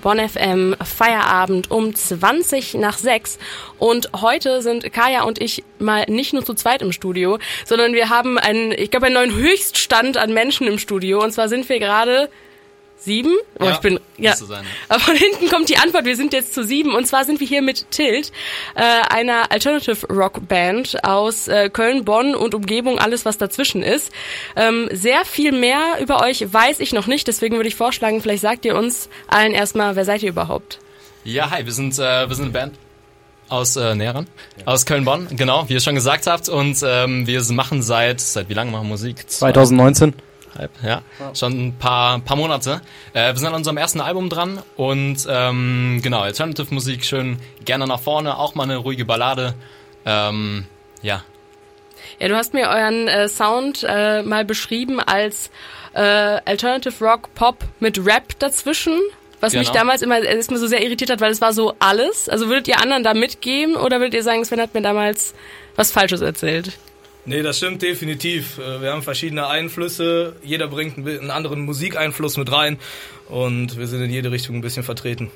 Bonn FM Feierabend um 20 nach 6. Und heute sind Kaya und ich mal nicht nur zu zweit im Studio, sondern wir haben einen, ich glaube, einen neuen Höchststand an Menschen im Studio. Und zwar sind wir gerade sieben? Oh, Ja, ich bin, ja. sein. Aber von hinten kommt die Antwort, wir sind jetzt zu sieben. Und zwar sind wir hier mit Tilt, äh, einer Alternative Rock Band aus äh, Köln, Bonn und Umgebung, alles was dazwischen ist. Ähm, sehr viel mehr über euch weiß ich noch nicht, deswegen würde ich vorschlagen, vielleicht sagt ihr uns allen erstmal, wer seid ihr überhaupt? Ja, hi, wir sind, äh, wir sind eine Band aus äh, Näheren, aus Köln-Bonn, genau, wie ihr schon gesagt habt. Und ähm, wir machen seit, seit wie lange machen wir Musik? 2019. Zweieinhalb, ja, schon ein paar, paar Monate. Äh, wir sind an unserem ersten Album dran und ähm, genau, Alternative Musik schön gerne nach vorne, auch mal eine ruhige Ballade. Ähm, ja, Ja, du hast mir euren äh, Sound äh, mal beschrieben als äh, Alternative Rock Pop mit Rap dazwischen. Was mich Genau. damals immer erstmal so sehr irritiert hat, weil es war so alles. Also würdet ihr anderen da mitgeben oder würdet ihr sagen, Sven hat mir damals was Falsches erzählt? Nee, das stimmt definitiv. Äh, Wir haben verschiedene Einflüsse. Jeder bringt einen anderen Musikeinfluss mit rein. Und wir sind in jede Richtung ein bisschen vertreten.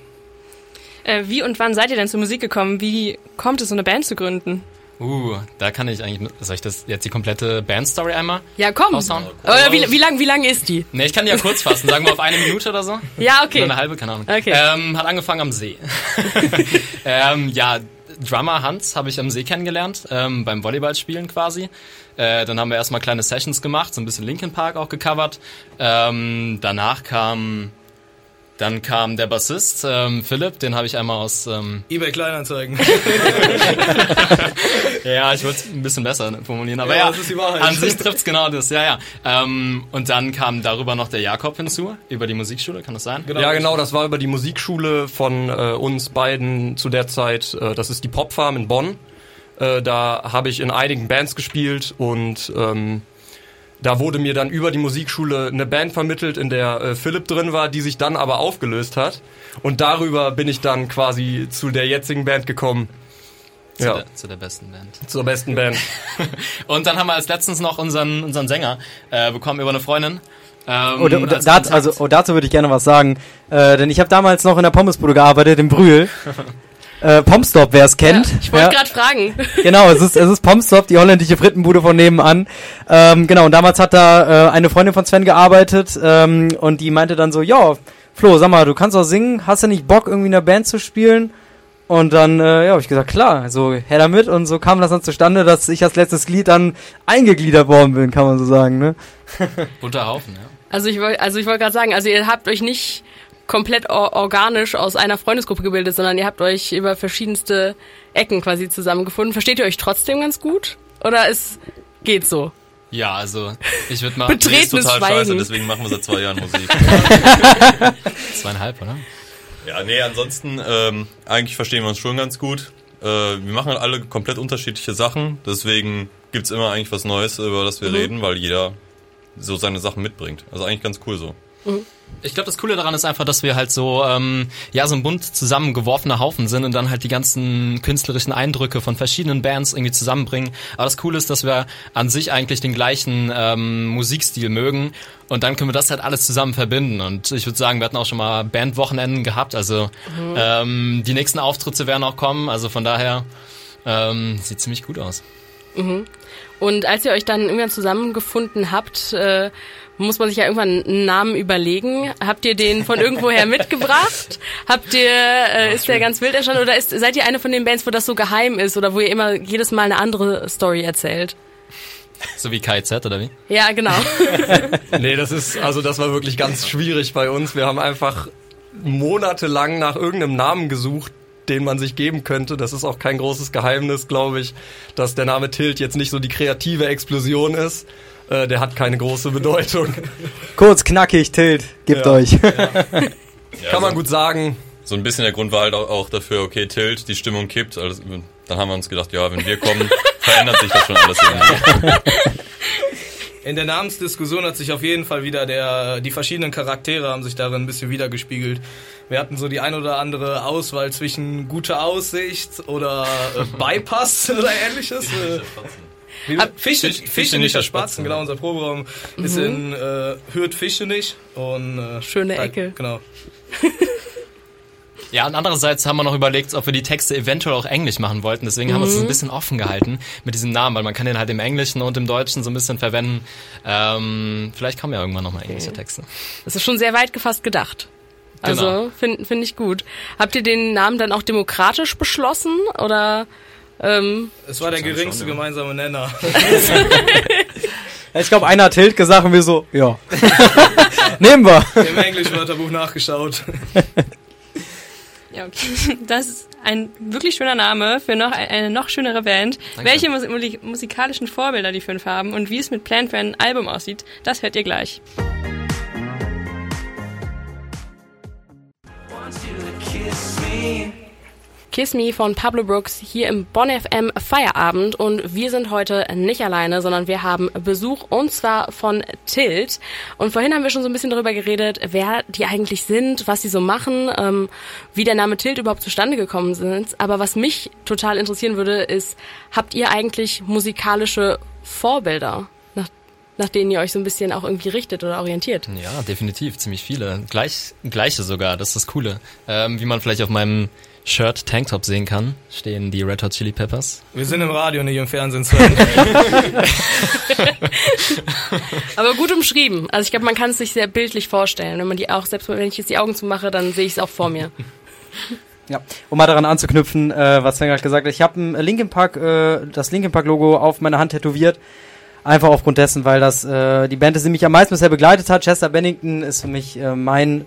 Äh, wie und wann seid ihr denn zur Musik gekommen? Wie kommt es, so eine Band zu gründen? uh, da kann ich eigentlich, soll ich das jetzt die komplette Bandstory einmal? Ja, komm. Raushauen? Oder wie, wie lang, wie lang ist die? Ne, ich kann die ja kurz fassen, sagen wir auf eine Minute oder so. Ja, Oder okay. eine halbe, keine Ahnung. Okay. Ähm, hat angefangen am See. ähm, ja, Drummer Hans habe ich am See kennengelernt, ähm, beim Volleyballspielen quasi. Äh, dann haben wir erstmal kleine Sessions gemacht, so ein bisschen Linkin Park auch gecovert. Ähm, danach kam, dann kam der Bassist, ähm, Philipp, den habe ich einmal aus, ähm, eBay Kleinanzeigen. ja, ich wollte es ein bisschen besser formulieren, aber Ja, ja, das ist die Wahrheit. an sich trifft's genau das, ja, ja. Ähm, und dann kam darüber noch der Jakob hinzu, über die Musikschule, kann das sein? Ja, genau, das war über die Musikschule von äh, uns beiden zu der Zeit. Äh, das ist die Popfarm in Bonn. Äh, da habe ich in einigen Bands gespielt und ähm, da wurde mir dann über die Musikschule eine Band vermittelt, in der äh, Philipp drin war, die sich dann aber aufgelöst hat. Und darüber bin ich dann quasi zu der jetzigen Band gekommen. Zu, Ja, der, zu der besten Band. zur besten Band. Und dann haben wir als letztens noch unseren, unseren Sänger äh, bekommen über eine Freundin. Ähm, Oder, oder als dat, Kontakt. also, oh, dazu würde ich gerne was sagen. Äh, denn ich habe damals noch in der Pommesbude gearbeitet, in Brühl. äh, Pomstop, wer es kennt. Ja, ich wollte Ja. gerade fragen. Genau, es ist, es ist Pomstop, die holländische Frittenbude von nebenan. Ähm, genau, und damals hat da äh, eine Freundin von Sven gearbeitet ähm, und die meinte dann so, ja, Flo, sag mal, du kannst doch singen, hast du nicht Bock, irgendwie in der Band zu spielen? Und dann, äh, ja, habe ich gesagt, klar, so her damit und so kam das dann zustande, dass ich als letztes Glied dann eingegliedert worden bin, kann man so sagen, ne? Bunter Haufen, ja. Also ich wollte also ich wollte gerade sagen, also ihr habt euch nicht komplett or organisch aus einer Freundesgruppe gebildet, sondern ihr habt euch über verschiedenste Ecken quasi zusammengefunden. Versteht ihr euch trotzdem ganz gut? Oder es geht so? Ja, also ich würde mal Betretenes total Schweigen. scheiße, deswegen machen wir seit zwei Jahren Musik. zweieinhalb, oder? ja, nee, ansonsten, ähm, eigentlich verstehen wir uns schon ganz gut. Äh, wir machen alle komplett unterschiedliche Sachen, deswegen gibt's immer eigentlich was Neues, über das wir Mhm. reden, weil jeder so seine Sachen mitbringt. Also eigentlich ganz cool so. Ich glaube, das Coole daran ist einfach, dass wir halt so, ähm, ja, so ein bunt zusammengeworfener Haufen sind und dann halt die ganzen künstlerischen Eindrücke von verschiedenen Bands irgendwie zusammenbringen. Aber das Coole ist, dass wir an sich eigentlich den gleichen ähm, Musikstil mögen und dann können wir das halt alles zusammen verbinden. Und ich würde sagen, wir hatten auch schon mal Bandwochenenden gehabt, also ähm, die nächsten Auftritte werden auch kommen, also von daher ähm, sieht ziemlich gut aus. Und als ihr euch dann irgendwann zusammengefunden habt, äh, muss man sich ja irgendwann einen Namen überlegen. Habt ihr den von irgendwoher mitgebracht? Habt ihr, äh, ist der ganz wild entstanden oder ist, seid ihr eine von den Bands, wo das so geheim ist oder wo ihr immer jedes Mal eine andere Story erzählt? So wie KZ oder wie? Ja, genau. Nee, das ist, also das war wirklich ganz schwierig bei uns. Wir haben einfach monatelang nach irgendeinem Namen gesucht, den man sich geben könnte. Das ist auch kein großes Geheimnis, glaube ich, dass der Name Tilt jetzt nicht so die kreative Explosion ist. Äh, der hat keine große Bedeutung. Kurz, knackig, Tilt, gebt Ja. euch. Ja, Kann man so, gut sagen. so ein bisschen der Grund war halt auch, auch dafür, okay, Tilt, die Stimmung kippt. Also, dann haben wir uns gedacht, ja, wenn wir kommen, verändert sich das schon alles irgendwie. In der Namensdiskussion hat sich auf jeden Fall wieder der, die verschiedenen Charaktere haben sich darin ein bisschen wiedergespiegelt. Wir hatten so die ein oder andere Auswahl zwischen gute Aussicht oder äh, Bypass oder ähnliches. Äh, wie- Ab- Fische, Fisch- Fische, Fische nicht der Spatzen, Spatzen, genau, unser Proberaum ist in äh, Hürth Fische nicht. Und, äh, Schöne da- Ecke. Genau. Ja, und andererseits haben wir noch überlegt, ob wir die Texte eventuell auch Englisch machen wollten. Deswegen haben wir es ein bisschen offen gehalten mit diesem Namen, weil man kann den halt im Englischen und im Deutschen so ein bisschen verwenden. Ähm, vielleicht kommen ja irgendwann nochmal englische Texte. Das ist schon sehr weit gefasst gedacht. Also Genau. finde find ich gut. Habt ihr den Namen dann auch demokratisch beschlossen oder ähm, Es war der geringste schon, ja. gemeinsame Nenner. Ich glaube, einer hat Tilt gesagt und wir so, ja. Nehmen wir. Im Englischwörterbuch nachgeschaut. Ja, okay. Das ist ein wirklich schöner Name für noch eine noch schönere Band. Danke. Welche musikalischen Vorbilder die fünf haben und wie es mit Plant für ein Album aussieht, das hört ihr gleich. Kiss Me von Pablo Brooks hier im Bonn FM Feierabend und wir sind heute nicht alleine, sondern wir haben Besuch und zwar von Tilt. Und vorhin haben wir schon so ein bisschen darüber geredet, wer die eigentlich sind, was sie so machen, ähm, wie der Name Tilt überhaupt zustande gekommen ist. Aber was mich total interessieren würde, ist, habt ihr eigentlich musikalische Vorbilder, nach, denen ihr euch so ein bisschen auch irgendwie richtet oder orientiert? Ja, definitiv, ziemlich viele. Gleich, gleiche sogar, das ist das Coole. Ähm, wie man vielleicht auf meinem Shirt Tanktop sehen kann, stehen die Red Hot Chili Peppers. Wir sind im Radio, nicht im Fernsehen. Aber gut umschrieben. Also ich glaube, man kann es sich sehr bildlich vorstellen. Wenn man die auch, selbst wenn ich jetzt die Augen zumache, dann sehe ich es auch vor mir. Ja, um mal daran anzuknüpfen, äh, was Sven gerade gesagt hat. Ich habe ein Linkin Park, äh, das Linkin Park Logo auf meiner Hand tätowiert. Einfach aufgrund dessen, weil das äh, die Band ist, die mich am meisten bisher begleitet hat. Chester Bennington ist für mich äh, mein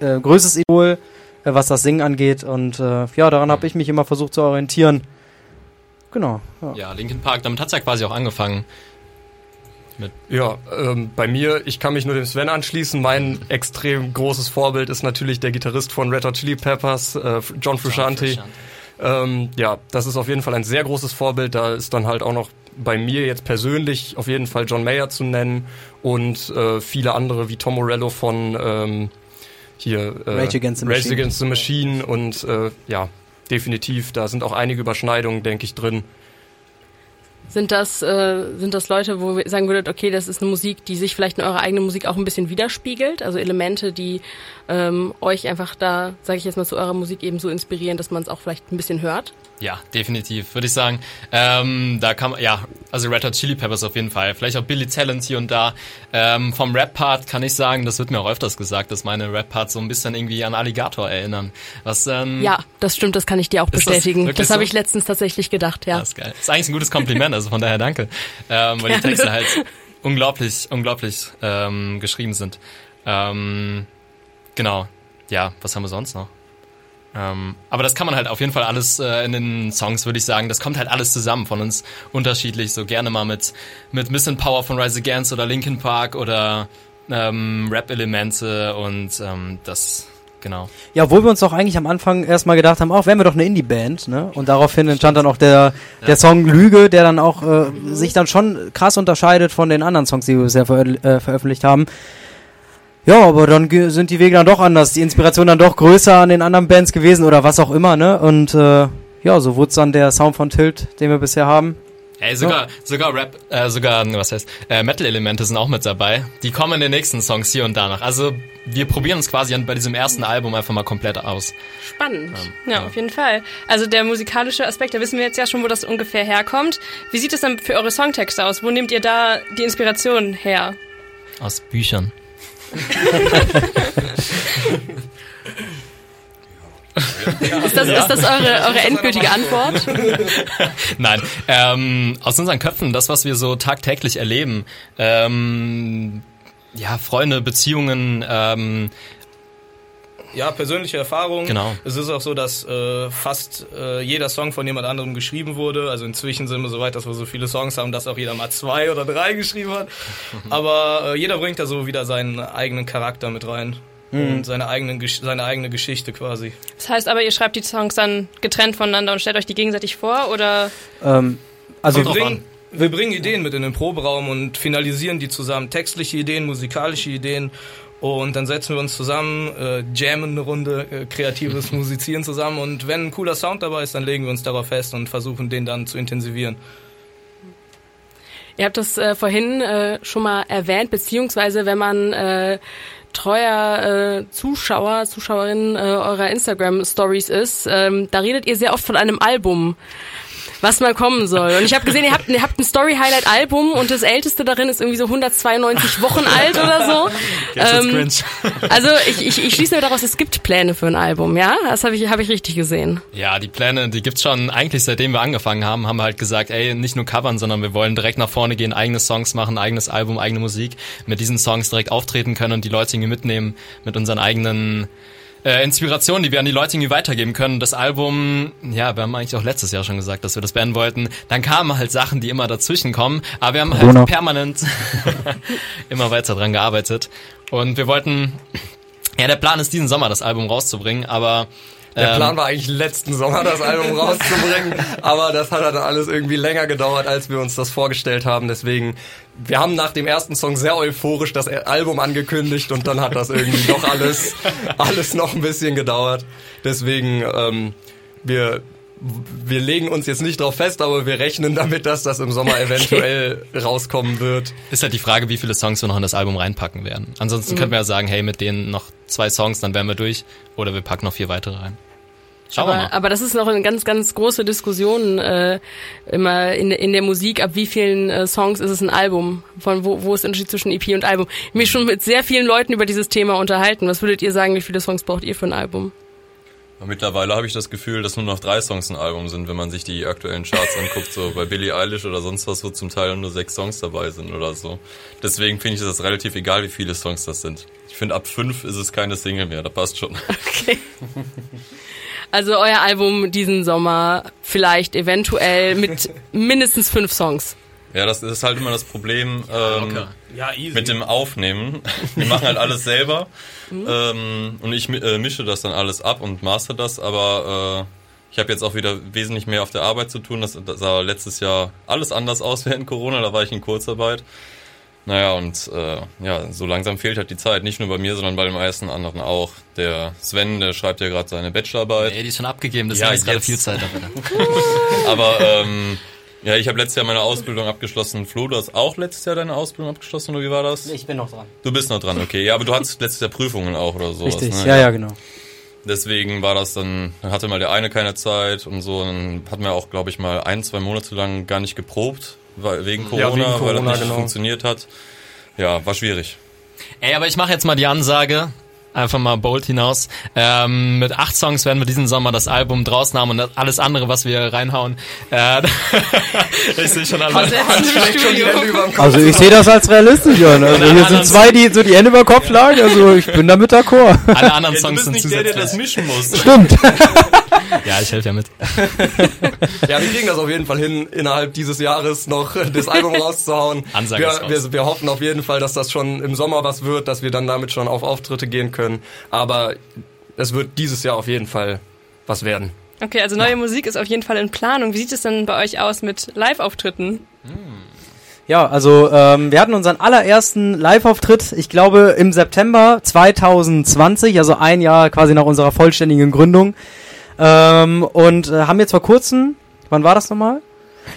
äh, größtes Idol, was das Singen angeht. Und äh, ja, daran habe ich mich immer versucht zu orientieren. Genau. Ja. Ja, Linkin Park, damit hat's ja quasi auch angefangen. Ja, ähm, bei mir, ich kann mich nur dem Sven anschließen. Mein extrem großes Vorbild ist natürlich der Gitarrist von Red Hot Chili Peppers, äh, John Frusciante. Ähm, ja, das ist auf jeden Fall ein sehr großes Vorbild. Da ist dann halt auch noch bei mir jetzt persönlich auf jeden Fall John Mayer zu nennen und äh, viele andere wie Tom Morello von ähm, hier äh, Rage Against the Rage Machine. Against the Machine und äh, ja, definitiv, da sind auch einige Überschneidungen, denke ich, drin. Sind das, äh, sind das Leute, wo ihr sagen würdet, okay, das ist eine Musik, die sich vielleicht in eurer eigenen Musik auch ein bisschen widerspiegelt? Also Elemente, die ähm, euch einfach da, sage ich jetzt mal, zu eurer Musik eben so inspirieren, dass man es auch vielleicht ein bisschen hört? Ja, definitiv, würde ich sagen. Ähm, da kann man, ja, also Red Hot Chili Peppers auf jeden Fall. Vielleicht auch Billy Talent hier und da. Ähm, vom Rap-Part kann ich sagen, das wird mir auch öfters gesagt, dass meine Rap-Parts so ein bisschen irgendwie an Alligator erinnern. Was, ähm, Ja, das stimmt, das kann ich dir auch das bestätigen. wirklich Das, habe so? ich letztens tatsächlich gedacht, ja. Das ist geil. Das ist eigentlich ein gutes Kompliment, also von daher danke. Ähm, weil die Gerne. Texte halt unglaublich, unglaublich ähm, geschrieben sind. Ähm, genau. Ja, was haben wir sonst noch? Ähm, aber das kann man halt auf jeden Fall alles äh, in den Songs, würde ich sagen. Das kommt halt alles zusammen von uns unterschiedlich. So gerne mal mit, mit Missing Power von Rise Against oder Linkin Park oder ähm, Rap-Elemente und ähm, das, genau. Ja, obwohl wir uns doch eigentlich am Anfang erstmal gedacht haben, auch wären wir doch eine Indie-Band, ne? Und daraufhin entstand dann auch der, der Song Lüge, der dann auch äh, sich dann schon krass unterscheidet von den anderen Songs, die wir bisher verö äh, veröffentlicht haben. Ja, aber dann sind die Wege dann doch anders, die Inspiration dann doch größer an den anderen Bands gewesen oder was auch immer, ne? Und äh, ja, so wurde dann der Sound von Tilt, den wir bisher haben. Ey, sogar, sogar Rap, äh, sogar, was heißt, äh, Metal-Elemente sind auch mit dabei. Die kommen in den nächsten Songs hier und da noch. Also, wir probieren uns quasi an, bei diesem ersten Album einfach mal komplett aus. Spannend. Ja, auf jeden Fall. Also der musikalische Aspekt, da wissen wir jetzt ja schon, wo das ungefähr herkommt. Wie sieht es dann für eure Songtexte aus? Wo nehmt ihr da die Inspiration her? Aus Büchern. Ist das, ist das eure, eure endgültige Antwort? Nein, ähm, aus unseren Köpfen, das, was wir so tagtäglich erleben, ähm, ja, Freunde, Beziehungen, ähm, Ja, persönliche Erfahrung. Genau. Es ist auch so, dass äh, fast äh, jeder Song von jemand anderem geschrieben wurde. Also inzwischen sind wir so weit, dass wir so viele Songs haben, dass auch jeder mal zwei oder drei geschrieben hat. Aber äh, jeder bringt da so wieder seinen eigenen Charakter mit rein. Und seine, eigenen, seine eigene Geschichte quasi. Das heißt aber, ihr schreibt die Songs dann getrennt voneinander und stellt euch die gegenseitig vor oder Ähm, also Wir bringen, wir bringen Ideen mit in den Proberaum und finalisieren die zusammen. Textliche Ideen, musikalische Ideen. Und dann setzen wir uns zusammen, äh, jammen eine Runde, äh, kreatives Musizieren zusammen. Und wenn ein cooler Sound dabei ist, dann legen wir uns darauf fest und versuchen, den dann zu intensivieren. Ihr habt das äh, vorhin äh, schon mal erwähnt, beziehungsweise wenn man äh, treuer äh, Zuschauer, Zuschauerin äh, eurer Instagram-Stories ist. Ähm, da redet ihr sehr oft von einem Album was mal kommen soll. Und ich habe gesehen, ihr habt, ihr habt ein Story-Highlight-Album und das älteste darin ist irgendwie so 192 Wochen alt oder so. Ähm, also ich, ich, ich schließe mir daraus, es gibt Pläne für ein Album, ja? Das habe ich, hab ich richtig gesehen. Ja, die Pläne, die gibt's schon eigentlich seitdem wir angefangen haben, haben wir halt gesagt, ey, nicht nur covern, sondern wir wollen direkt nach vorne gehen, eigene Songs machen, eigenes Album, eigene Musik, mit diesen Songs direkt auftreten können und die Leute irgendwie mitnehmen mit unseren eigenen äh, Inspiration, die wir an die Leute irgendwie weitergeben können. Das Album, ja, wir haben eigentlich auch letztes Jahr schon gesagt, dass wir das beenden wollten. Dann kamen halt Sachen, die immer dazwischen kommen, aber wir haben Corona. halt permanent immer weiter dran gearbeitet. Und wir wollten, ja, der Plan ist diesen Sommer das Album rauszubringen, aber Der ähm, Plan war eigentlich letzten Sommer das Album rauszubringen, aber das hat dann alles irgendwie länger gedauert, als wir uns das vorgestellt haben. Deswegen, wir haben nach dem ersten Song sehr euphorisch das Album angekündigt und dann hat das irgendwie doch alles, alles noch ein bisschen gedauert. Deswegen, ähm, wir, wir legen uns jetzt nicht drauf fest, aber wir rechnen damit, dass das im Sommer eventuell rauskommen wird. Ist halt die Frage, wie viele Songs wir noch in das Album reinpacken werden. Ansonsten könnten wir ja sagen, hey, mit denen noch zwei Songs, dann wären wir durch. Oder wir packen noch vier weitere rein. Schauen wir Aber, mal. aber das ist noch eine ganz, ganz große Diskussion äh, immer in, in der Musik. Ab wie vielen äh, Songs ist es ein Album? Von wo, wo ist der Unterschied zwischen EP und Album? Ich habe mich schon mit sehr vielen Leuten über dieses Thema unterhalten. Was würdet ihr sagen, wie viele Songs braucht ihr für ein Album? Mittlerweile habe ich das Gefühl, dass nur noch drei Songs ein Album sind, wenn man sich die aktuellen Charts anguckt. So bei Billie Eilish oder sonst was, wo zum Teil nur sechs Songs dabei sind oder so. Deswegen finde ich das relativ egal, wie viele Songs das sind. Ich finde, ab fünf ist es keine Single mehr, da passt schon. Okay. Also euer Album diesen Sommer vielleicht eventuell mit mindestens fünf Songs. Ja, das ist halt immer das Problem ähm, Ja, easy. mit dem Aufnehmen. Wir machen halt alles selber ähm, und ich äh, mische das dann alles ab und master das, aber äh, ich habe jetzt auch wieder wesentlich mehr auf der Arbeit zu tun. Das, das sah letztes Jahr alles anders aus während Corona, da war ich in Kurzarbeit. Naja, und äh, ja, so langsam fehlt halt die Zeit. Nicht nur bei mir, sondern bei den meisten anderen auch. Der Sven, der schreibt ja gerade seine Bachelorarbeit. Ey, die ist schon abgegeben, das Ja, ist gerade viel Zeit dafür. Aber ähm, ja, ich habe letztes Jahr meine Ausbildung abgeschlossen. Flo, du hast auch letztes Jahr deine Ausbildung abgeschlossen, oder wie war das? Ich bin noch dran. Du bist noch dran, okay. Ja, aber du hattest letztes Jahr Prüfungen auch oder sowas. Richtig, ne? ja, ja, genau. Deswegen war das dann, dann hatte mal der eine keine Zeit und so. Dann hatten wir auch, glaube ich, mal ein, zwei Monate lang gar nicht geprobt, weil, wegen Corona, Ja, wegen weil Corona, das nicht genau. funktioniert hat. Ja, war schwierig. Ey, aber ich mache jetzt mal die Ansage, einfach mal bold hinaus. Ähm, mit acht Songs werden wir diesen Sommer das Album draußen haben und das- alles andere, was wir reinhauen. Äh, ich sehe schon alle. Schlägt schon die Hände überm Kopf. Also ich sehe das als realistisch an. Also hier sind zwei, die so die Hände über Kopf schlagen. Also ich bin damit d'accord. Alle anderen Songs sind zusätzlich. mischen muss. Stimmt. ja, ich helfe ja mit. Ja, wir kriegen das auf jeden Fall hin, innerhalb dieses Jahres noch das Album rauszuhauen. Ansage wir, raus. wir, wir hoffen auf jeden Fall, dass das schon im Sommer was wird, dass wir dann damit schon auf Auftritte gehen können. Aber es wird dieses Jahr auf jeden Fall was werden. Okay, also neue Musik ist auf jeden Fall in Planung. Wie sieht es denn bei euch aus mit Live-Auftritten? Ja, also ähm, wir hatten unseren allerersten Live-Auftritt, ich glaube im September 2020, also ein Jahr quasi nach unserer vollständigen Gründung. Ähm, und äh, haben jetzt vor kurzem, wann war das nochmal?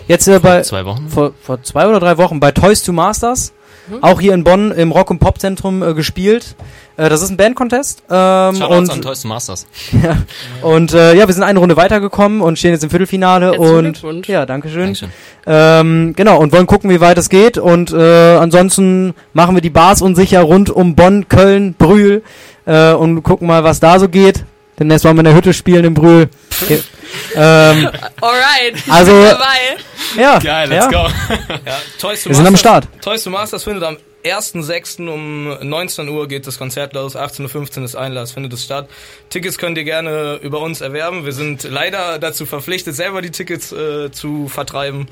Jetzt äh, bei Zwei Wochen. vor, vor zwei oder drei Wochen bei Toys to Masters, auch hier in Bonn im Rock- und Pop-Zentrum äh, gespielt. Äh, das ist ein Band-Contest. Ähm, Shoutouts und an Toys to Masters. und äh, ja, wir sind eine Runde weitergekommen und stehen jetzt im Viertelfinale. Herzlichen und Glückwunsch. ja, Dankeschön. Dankeschön. Ähm, genau, und wollen gucken, wie weit es geht. Und äh, ansonsten machen wir die Bars unsicher rund um Bonn, Köln, Brühl äh, und gucken mal, was da so geht. Denn jetzt wollen wir in der Hütte spielen in Brühl. Okay. ähm, Alright, Also- dabei. ja, Geil, let's ja. go. Ja, Toys to Wir sind am Masters- Start. Toys to Masters findet am 1.6. um 19 Uhr geht das Konzert los, 18.15 Uhr ist Einlass, findet es statt. Tickets könnt ihr gerne über uns erwerben. Wir sind leider dazu verpflichtet, selber die Tickets äh, zu vertreiben.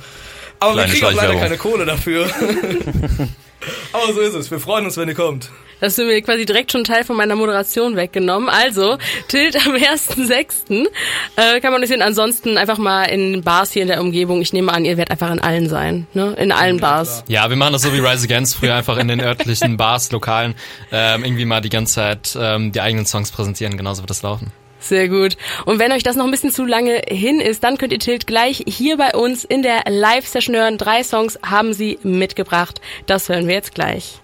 Aber Kleine wir kriegen auch leider keine Kohle dafür. Aber so ist es. Wir freuen uns, wenn ihr kommt. Das du mir quasi direkt schon Teil von meiner Moderation weggenommen. Also, Tilt am 1.6. Äh, kann man das sehen. Ansonsten einfach mal in Bars hier in der Umgebung. Ich nehme an, ihr werdet einfach in allen sein. Ne? In allen Bars. Ja, wir machen das so wie Rise Against früher einfach in den örtlichen Bars, Lokalen, ähm, irgendwie mal die ganze Zeit ähm, die eigenen Songs präsentieren. Genauso wird das laufen. Sehr gut. Und wenn euch das noch ein bisschen zu lange hin ist, dann könnt ihr Tilt gleich hier bei uns in der Live-Session hören. Drei Songs haben sie mitgebracht. Das hören wir jetzt gleich.